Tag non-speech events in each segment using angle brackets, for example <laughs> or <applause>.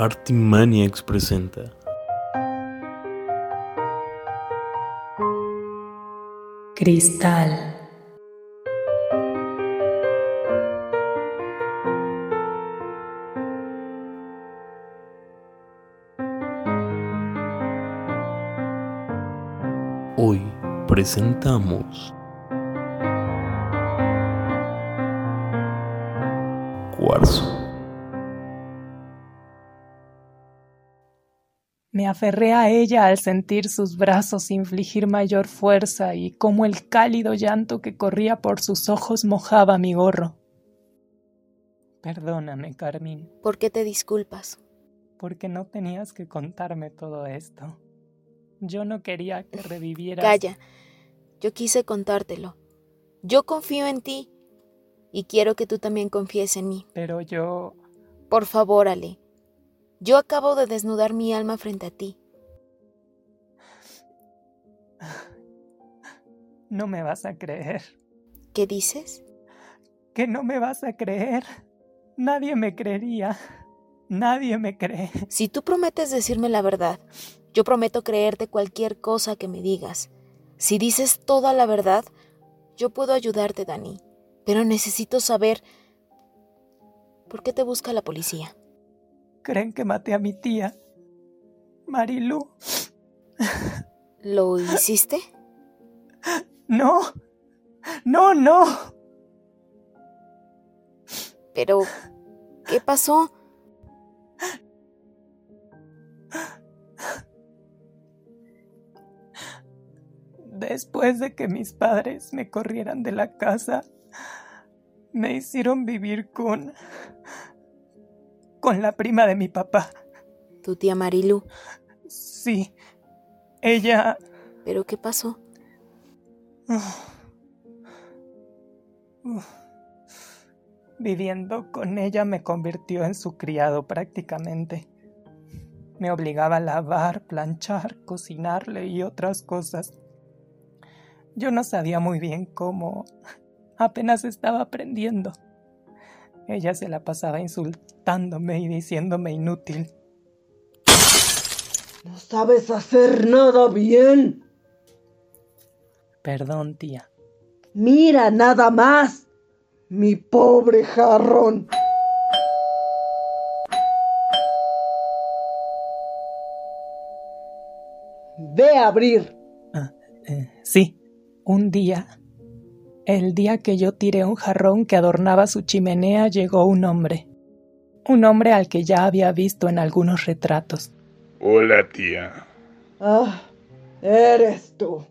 Artimaniacs presenta. Cristal. Hoy presentamos Cuarzo. Me aferré a ella al sentir sus brazos infligir mayor fuerza y como el cálido llanto que corría por sus ojos mojaba mi gorro. Perdóname, Carmín. ¿Por qué te disculpas? Porque no tenías que contarme todo esto. Yo no quería que revivieras. Calla. Yo quise contártelo. Yo confío en ti. Y quiero que tú también confíes en mí. Pero yo... Por favor, Ale. Yo acabo de desnudar mi alma frente a ti. No me vas a creer. ¿Qué dices? Que no me vas a creer. Nadie me creería. Nadie me cree. Si tú prometes decirme la verdad, yo prometo creerte cualquier cosa que me digas. Si dices toda la verdad, yo puedo ayudarte, Dani. Pero necesito saber por qué te busca la policía. Creen que maté a mi tía, Marilu. ¿Lo hiciste? No, no, no. Pero, ¿qué pasó? Después de que mis padres me corrieran de la casa, me hicieron vivir con con la prima de mi papá. ¿Tu tía Marilu? Sí. Ella... ¿Pero qué pasó? Viviendo con ella me convirtió en su criado prácticamente. Me obligaba a lavar, planchar, cocinarle y otras cosas. Yo no sabía muy bien cómo. Apenas estaba aprendiendo. Ella se la pasaba insultándome y diciéndome inútil. No sabes hacer nada bien. Perdón, tía. Mira nada más. Mi pobre jarrón. Ve a abrir. Ah, eh, sí, un día el día que yo tiré un jarrón que adornaba su chimenea llegó un hombre. Un hombre al que ya había visto en algunos retratos. Hola, tía. Ah, eres tú.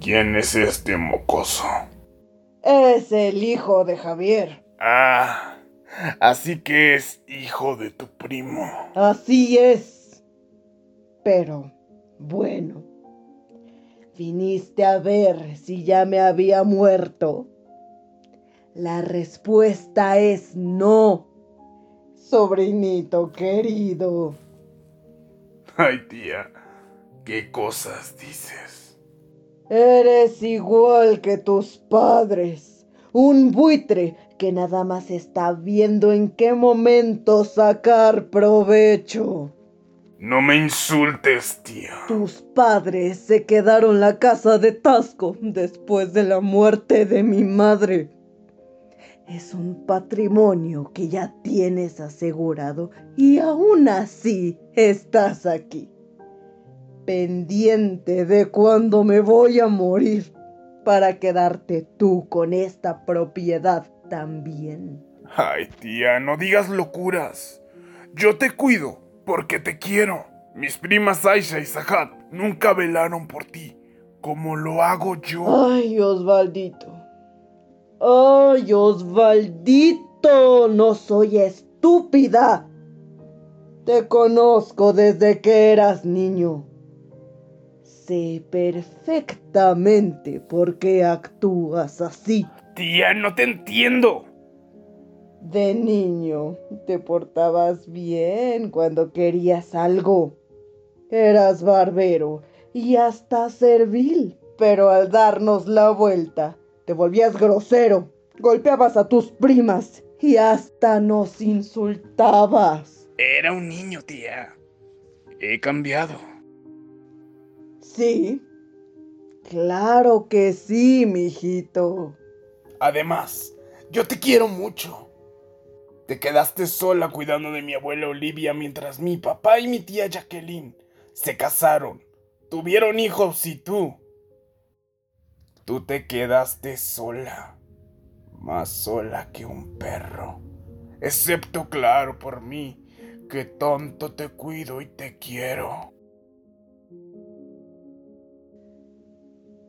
¿Quién es este mocoso? Es el hijo de Javier. Ah, así que es hijo de tu primo. Así es. Pero, bueno, ¿Viniste a ver si ya me había muerto? La respuesta es no, sobrinito querido. Ay, tía, ¿qué cosas dices? Eres igual que tus padres, un buitre que nada más está viendo en qué momento sacar provecho. No me insultes, tío. Tus padres se quedaron la casa de Tasco después de la muerte de mi madre. Es un patrimonio que ya tienes asegurado y aún así estás aquí, pendiente de cuándo me voy a morir para quedarte tú con esta propiedad también. Ay, tía, no digas locuras. Yo te cuido porque te quiero. Mis primas Aisha y Sahat nunca velaron por ti, como lo hago yo. Ay, Osvaldito. Ay, Osvaldito, no soy estúpida. Te conozco desde que eras niño. Sé perfectamente por qué actúas así. Tía, no te entiendo. De niño te portabas bien cuando querías algo. Eras barbero y hasta servil, pero al darnos la vuelta te volvías grosero, golpeabas a tus primas y hasta nos insultabas. Era un niño, tía. He cambiado. Sí. Claro que sí, mijito. Además, yo te quiero mucho. Te quedaste sola cuidando de mi abuela Olivia mientras mi papá y mi tía Jacqueline se casaron, tuvieron hijos y tú. Tú te quedaste sola, más sola que un perro. Excepto, claro, por mí, que tonto te cuido y te quiero.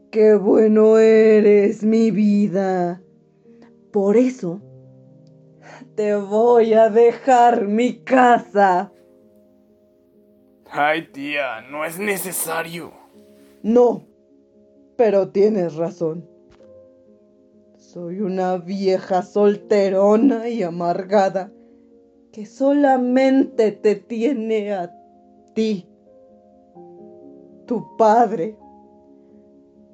Qué bueno eres, mi vida. Por eso te voy a dejar mi casa. Ay, tía, no es necesario. No, pero tienes razón. Soy una vieja solterona y amargada que solamente te tiene a ti, tu padre,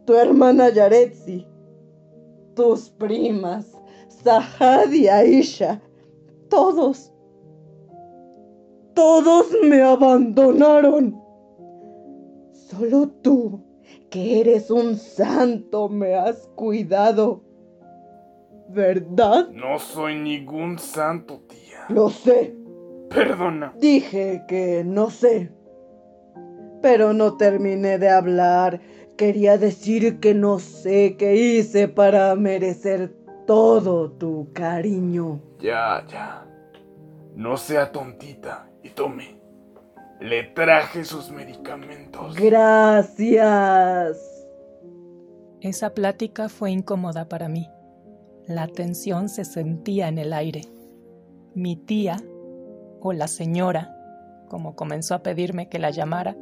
tu hermana Yaretsi, tus primas, Sahad y Aisha, todos, todos me abandonaron. Solo tú, que eres un santo, me has cuidado. ¿Verdad? No soy ningún santo, tía. Lo sé. Perdona. Dije que no sé. Pero no terminé de hablar. Quería decir que no sé qué hice para merecer todo tu cariño. Ya, ya. No sea tontita y tome. Le traje sus medicamentos. Gracias. Esa plática fue incómoda para mí. La tensión se sentía en el aire. Mi tía, o la señora, como comenzó a pedirme que la llamara,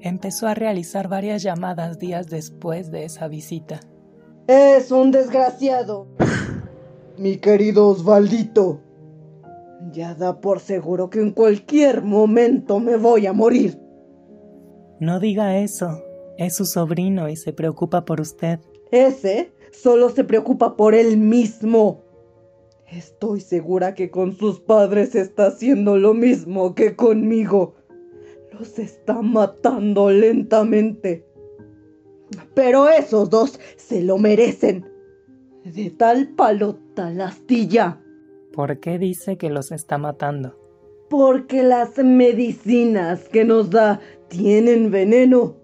empezó a realizar varias llamadas días después de esa visita. Es un desgraciado. Mi querido Osvaldito. Ya da por seguro que en cualquier momento me voy a morir. No diga eso. Es su sobrino y se preocupa por usted. Ese solo se preocupa por él mismo. Estoy segura que con sus padres está haciendo lo mismo que conmigo. Los está matando lentamente. Pero esos dos se lo merecen. De tal palo, tal astilla. ¿Por qué dice que los está matando? Porque las medicinas que nos da tienen veneno.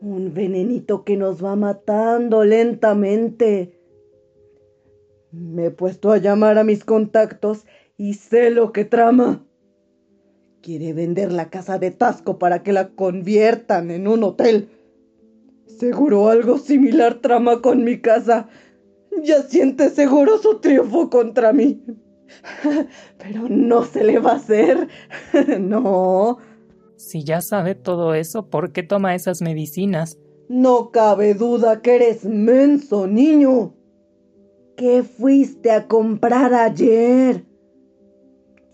Un venenito que nos va matando lentamente. Me he puesto a llamar a mis contactos y sé lo que trama. Quiere vender la casa de Tasco para que la conviertan en un hotel. Seguro algo similar trama con mi casa. Ya siente seguro su triunfo contra mí. <laughs> Pero no se le va a hacer. <laughs> no. Si ya sabe todo eso, ¿por qué toma esas medicinas? No cabe duda que eres menso, niño. ¿Qué fuiste a comprar ayer?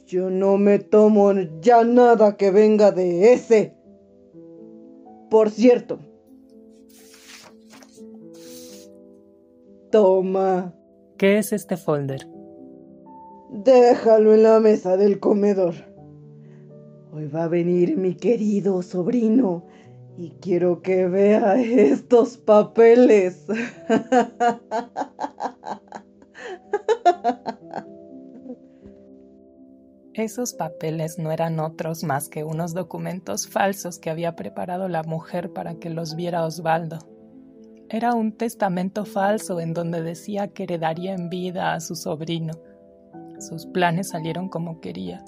Yo no me tomo ya nada que venga de ese. Por cierto. Toma. ¿Qué es este folder? Déjalo en la mesa del comedor. Hoy va a venir mi querido sobrino y quiero que vea estos papeles. Esos papeles no eran otros más que unos documentos falsos que había preparado la mujer para que los viera Osvaldo. Era un testamento falso en donde decía que heredaría en vida a su sobrino. Sus planes salieron como quería.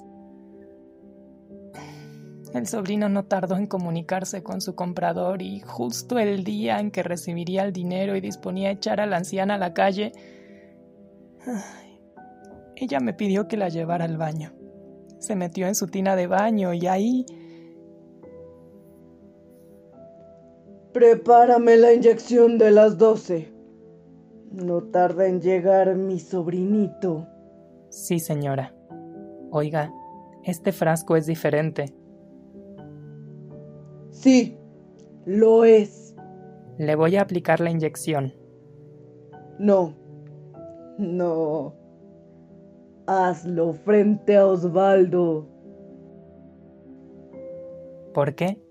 El sobrino no tardó en comunicarse con su comprador y justo el día en que recibiría el dinero y disponía a echar a la anciana a la calle, ella me pidió que la llevara al baño. Se metió en su tina de baño y ahí... Prepárame la inyección de las doce. No tarda en llegar mi sobrinito. Sí, señora. Oiga, este frasco es diferente. Sí, lo es. Le voy a aplicar la inyección. No, no. hazlo frente a Osvaldo. ¿Por qué?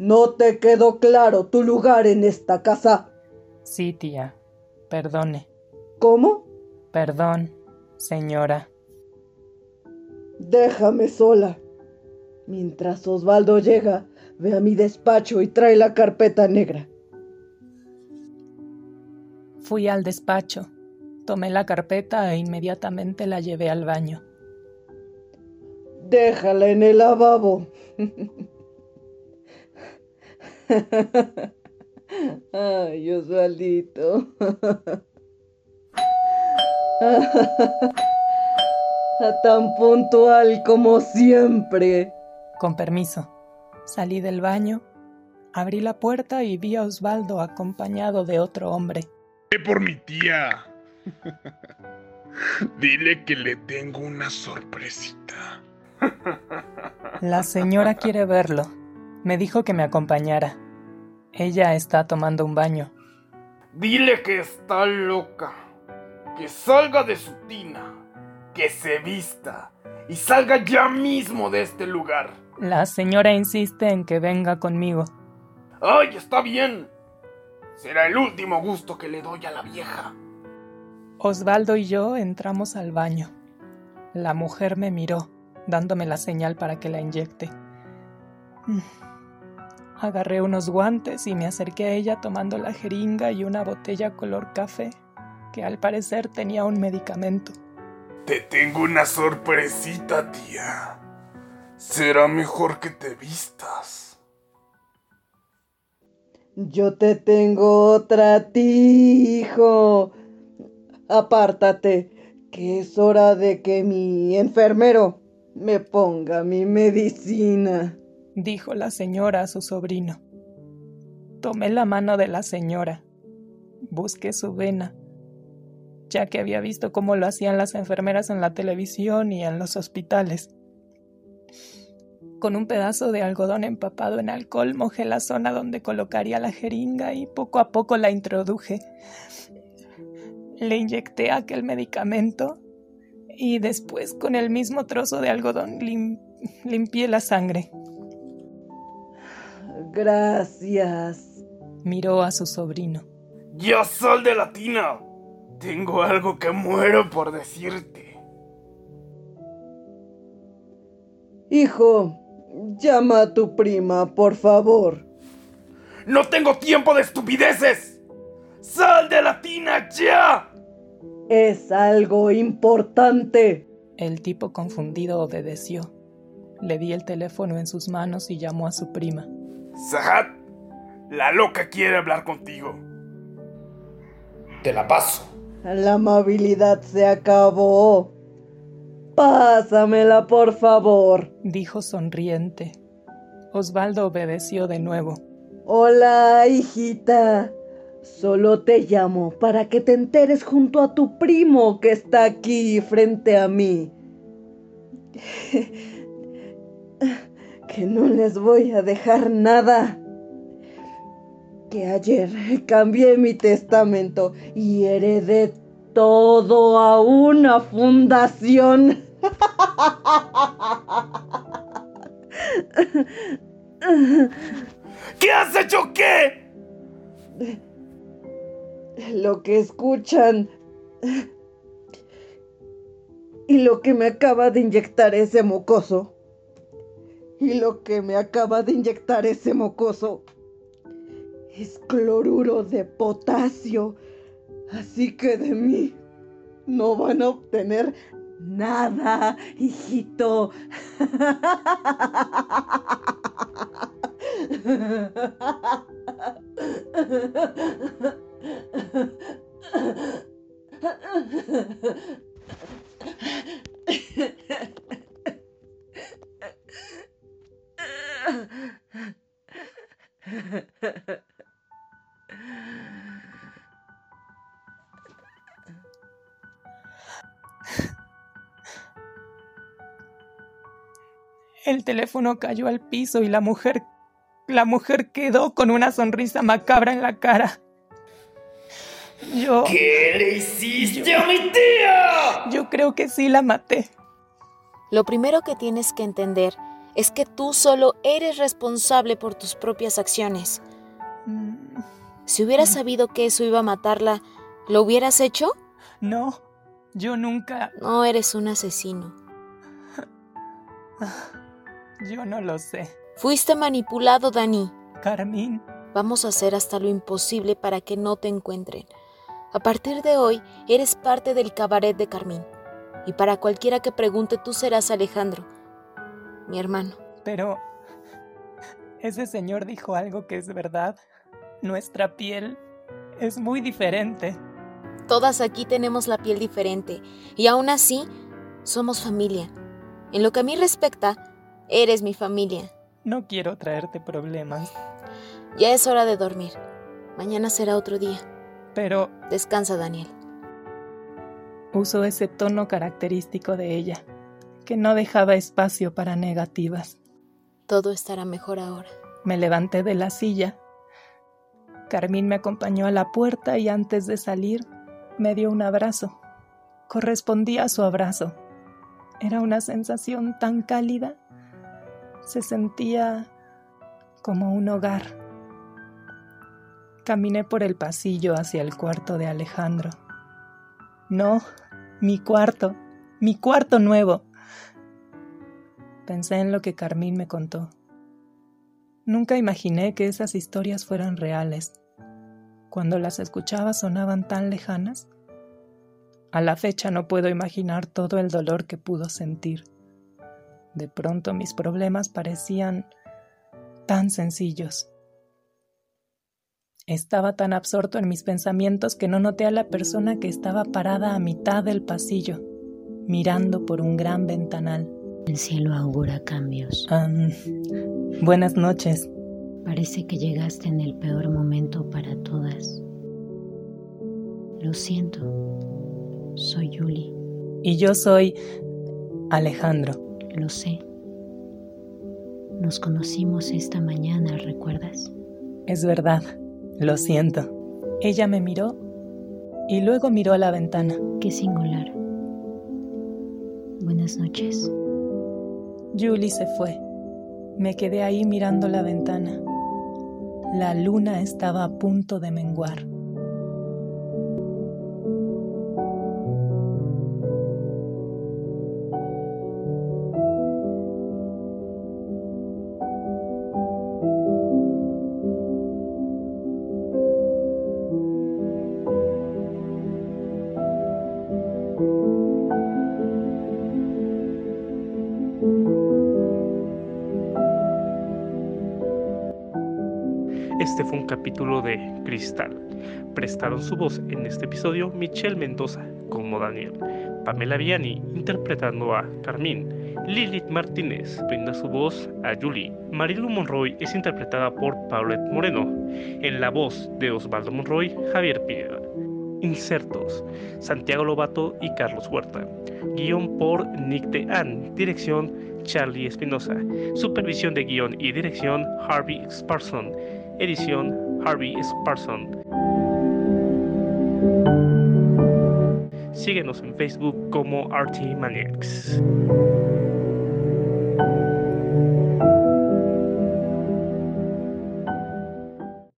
¿No te quedó claro tu lugar en esta casa? Sí, tía. Perdone. ¿Cómo? Perdón, señora. Déjame sola. Mientras Osvaldo llega, ve a mi despacho y trae la carpeta negra. Fui al despacho, tomé la carpeta e inmediatamente la llevé al baño. Déjala en el lavabo. <laughs> Ay, Osvaldito. Tan puntual como siempre. Con permiso. Salí del baño, abrí la puerta y vi a Osvaldo acompañado de otro hombre. Ve por mi tía. Dile que le tengo una sorpresita. La señora quiere verlo. Me dijo que me acompañara. Ella está tomando un baño. Dile que está loca. Que salga de su tina. Que se vista. Y salga ya mismo de este lugar. La señora insiste en que venga conmigo. ¡Ay, está bien! Será el último gusto que le doy a la vieja. Osvaldo y yo entramos al baño. La mujer me miró, dándome la señal para que la inyecte. Agarré unos guantes y me acerqué a ella tomando la jeringa y una botella color café, que al parecer tenía un medicamento. Te tengo una sorpresita, tía. Será mejor que te vistas. Yo te tengo otra hijo. Apártate, que es hora de que mi enfermero me ponga mi medicina, dijo la señora a su sobrino. Tomé la mano de la señora. Busqué su vena, ya que había visto cómo lo hacían las enfermeras en la televisión y en los hospitales. Con un pedazo de algodón empapado en alcohol mojé la zona donde colocaría la jeringa y poco a poco la introduje. Le inyecté aquel medicamento y después con el mismo trozo de algodón limpié la sangre. Gracias. Miró a su sobrino. ¡Yo soy de Latina! Tengo algo que muero por decirte. Hijo, llama a tu prima, por favor. ¡No tengo tiempo de estupideces! ¡Sal de la tina ya! Es algo importante. El tipo confundido obedeció. Le di el teléfono en sus manos y llamó a su prima. Sahat, la loca quiere hablar contigo. Te la paso. La amabilidad se acabó. Pásamela, por favor, dijo sonriente. Osvaldo obedeció de nuevo. Hola, hijita. Solo te llamo para que te enteres junto a tu primo que está aquí frente a mí. <laughs> que no les voy a dejar nada. Que ayer cambié mi testamento y heredé todo a una fundación. ¿Qué has hecho qué? Lo que escuchan. Y lo que me acaba de inyectar ese mocoso. Y lo que me acaba de inyectar ese mocoso es cloruro de potasio. Así que de mí no van a obtener nada, hijito. <laughs> El teléfono cayó al piso y la mujer, la mujer quedó con una sonrisa macabra en la cara. Yo. ¿Qué le hiciste a mi tía? Yo creo que sí la maté. Lo primero que tienes que entender es que tú solo eres responsable por tus propias acciones. Mm, Si hubieras sabido que eso iba a matarla, ¿lo hubieras hecho? No, yo nunca... No eres un asesino. <sighs> Yo no lo sé. Fuiste manipulado, Dani. Carmín, Vamos a hacer hasta lo imposible para que no te encuentren. A partir de hoy, eres parte del cabaret de Carmín. Y para cualquiera que pregunte, tú serás Alejandro, mi hermano. pero... Ese señor dijo algo que es verdad. Nuestra piel es muy diferente. Todas aquí tenemos la piel diferente y aún así somos familia. En lo que a mí respecta, eres mi familia. No quiero traerte problemas, Ya es hora de dormir. Mañana será otro día. pero Descansa, Daniel. usó ese tono característico de ella, que no dejaba espacio para negativas. Todo estará mejor ahora. Me levanté de la silla. Carmín me acompañó a la puerta y antes de salir me dio un abrazo. Correspondí a su abrazo. Era una sensación tan cálida. Se sentía como un hogar. Caminé por el pasillo hacia el cuarto de Alejandro. No, mi cuarto, mi cuarto nuevo. Pensé en lo que Carmín me contó. Nunca imaginé que esas historias fueran reales. Cuando las escuchaba sonaban tan lejanas. A la fecha no puedo imaginar todo el dolor que pudo sentir. De pronto mis problemas parecían tan sencillos. Estaba tan absorto en mis pensamientos que no noté a la persona que estaba parada a mitad del pasillo, mirando por un gran ventanal. El cielo augura cambios. Am, buenas noches. Parece que llegaste en el peor momento para todas. Lo siento. Soy Julie. Y yo soy Alejandro. Lo sé. Nos conocimos esta mañana, ¿recuerdas? Es verdad, lo siento. Ella me miró y luego miró a la ventana. Qué singular. Buenas noches. Julie se fue. Me quedé ahí mirando la ventana. La luna estaba a punto de menguar. Capítulo de Cristal. Prestaron su voz en este episodio Michelle Mendoza como Daniel, Pamela Viani interpretando a Carmín, Lilith Martínez brinda su voz a Julie, Marilu Monroy es interpretada por Paulette Moreno, en la voz de Osvaldo Monroy, Javier Pineda. Insertos, Santiago Lobato y Carlos Huerta. Guión por Nick de Ann, dirección Charlie Espinosa. Supervisión de guion y dirección Harvey Sparson. Edición Harvey Sparson. Síguenos en Facebook como RT Maniacs.